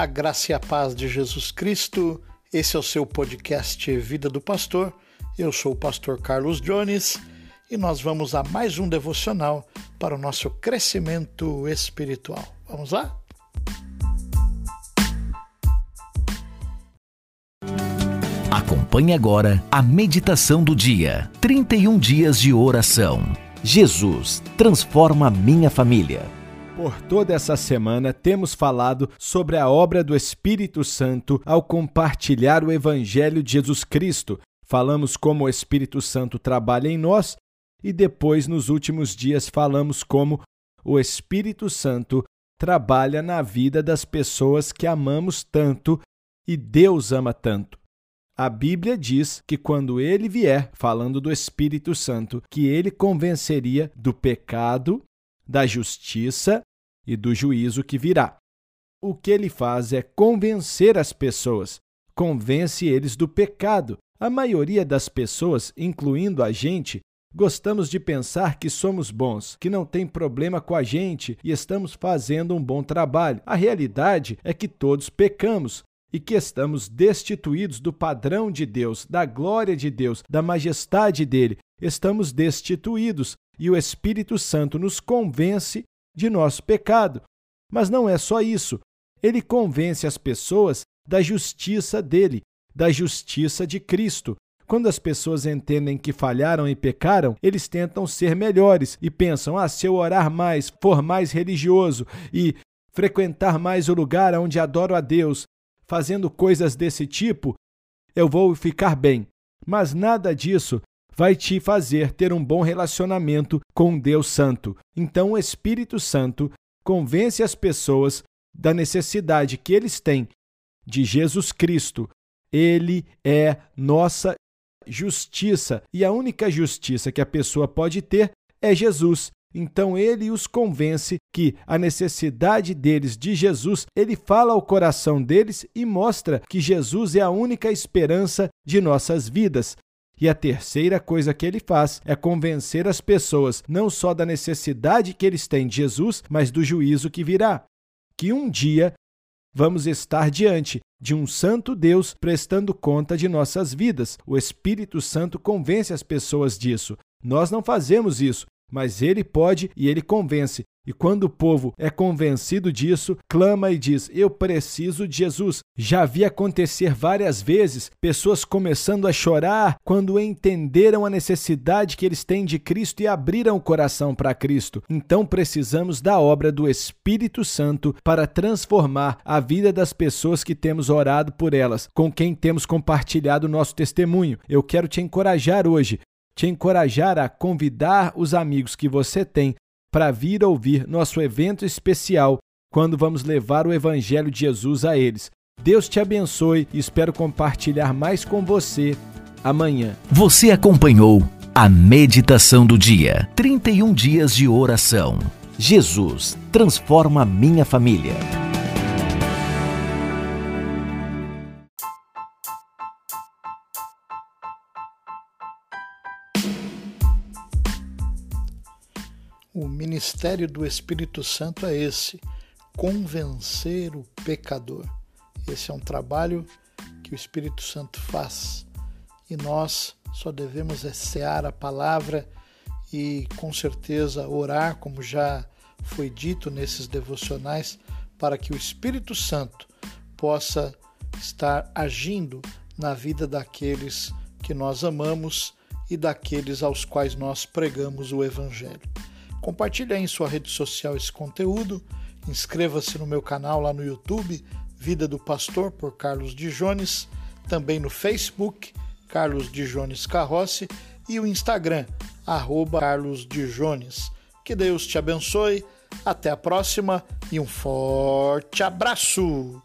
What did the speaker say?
A graça e a paz de Jesus Cristo. Esse é o seu podcast Vida do Pastor. Eu sou o pastor Carlos Jones e nós vamos a mais um devocional para o nosso crescimento espiritual. Vamos lá? Acompanhe agora a meditação do dia. 31 dias de oração. Jesus transforma minha família. Por toda essa semana temos falado sobre a obra do Espírito Santo ao compartilhar o Evangelho de Jesus Cristo. Falamos como o Espírito Santo trabalha em nós e depois, nos últimos dias, falamos como o Espírito Santo trabalha na vida das pessoas que amamos tanto e Deus ama tanto. A Bíblia diz que quando ele vier, falando do Espírito Santo, que ele convenceria do pecado, da justiça e do juízo que virá. O que ele faz é convencer as pessoas, convence eles do pecado. A maioria das pessoas, incluindo a gente, Gostamos de pensar que somos bons, que não tem problema com a gente e estamos fazendo um bom trabalho. A realidade é que todos pecamos, e que estamos destituídos do padrão de Deus, da glória de Deus, da majestade dele. Estamos destituídos e o Espírito Santo nos convence de nosso pecado. Mas não é só isso. Ele convence as pessoas da justiça dele, da justiça de Cristo. Quando as pessoas entendem que falharam e pecaram, eles tentam ser melhores e pensam: ah, se eu orar mais, for mais religioso e frequentar mais o lugar onde adoro a Deus, fazendo coisas desse tipo, eu vou ficar bem. Mas nada disso vai te fazer ter um bom relacionamento com Deus Santo. Então o Espírito Santo convence as pessoas da necessidade que eles têm de Jesus Cristo. Ele é nossa justiça e a única justiça que a pessoa pode ter é Jesus. Então ele os convence que a necessidade deles de Jesus, ele fala ao coração deles e mostra que Jesus é a única esperança de nossas vidas. E a terceira coisa que ele faz é convencer as pessoas não só da necessidade que eles têm de Jesus, mas do juízo que virá. Que um dia vamos estar diante de um santo Deus prestando conta de nossas vidas. O Espírito Santo convence as pessoas disso. Nós não fazemos isso, mas ele pode e ele convence. E quando o povo é convencido disso, clama e diz: Eu preciso de Jesus. Já vi acontecer várias vezes pessoas começando a chorar quando entenderam a necessidade que eles têm de Cristo e abriram o coração para Cristo. Então precisamos da obra do Espírito Santo para transformar a vida das pessoas que temos orado por elas, com quem temos compartilhado o nosso testemunho. Eu quero te encorajar hoje te encorajar a convidar os amigos que você tem para vir ouvir nosso evento especial quando vamos levar o Evangelho de Jesus a eles. Deus te abençoe e espero compartilhar mais com você amanhã. Você acompanhou a meditação do dia 31 dias de oração. Jesus transforma minha família. O ministério do Espírito Santo é esse: convencer o pecador. Esse é um trabalho que o Espírito Santo faz e nós só devemos essear a palavra e com certeza orar, como já foi dito nesses devocionais, para que o Espírito Santo possa estar agindo na vida daqueles que nós amamos e daqueles aos quais nós pregamos o Evangelho. Compartilhe aí em sua rede social esse conteúdo. Inscreva-se no meu canal lá no YouTube, Vida do Pastor, por Carlos Dijones. Também no Facebook, Carlos Dijones Carrossi. E o Instagram, arroba Carlos Dijones. Que Deus te abençoe. Até a próxima e um forte abraço!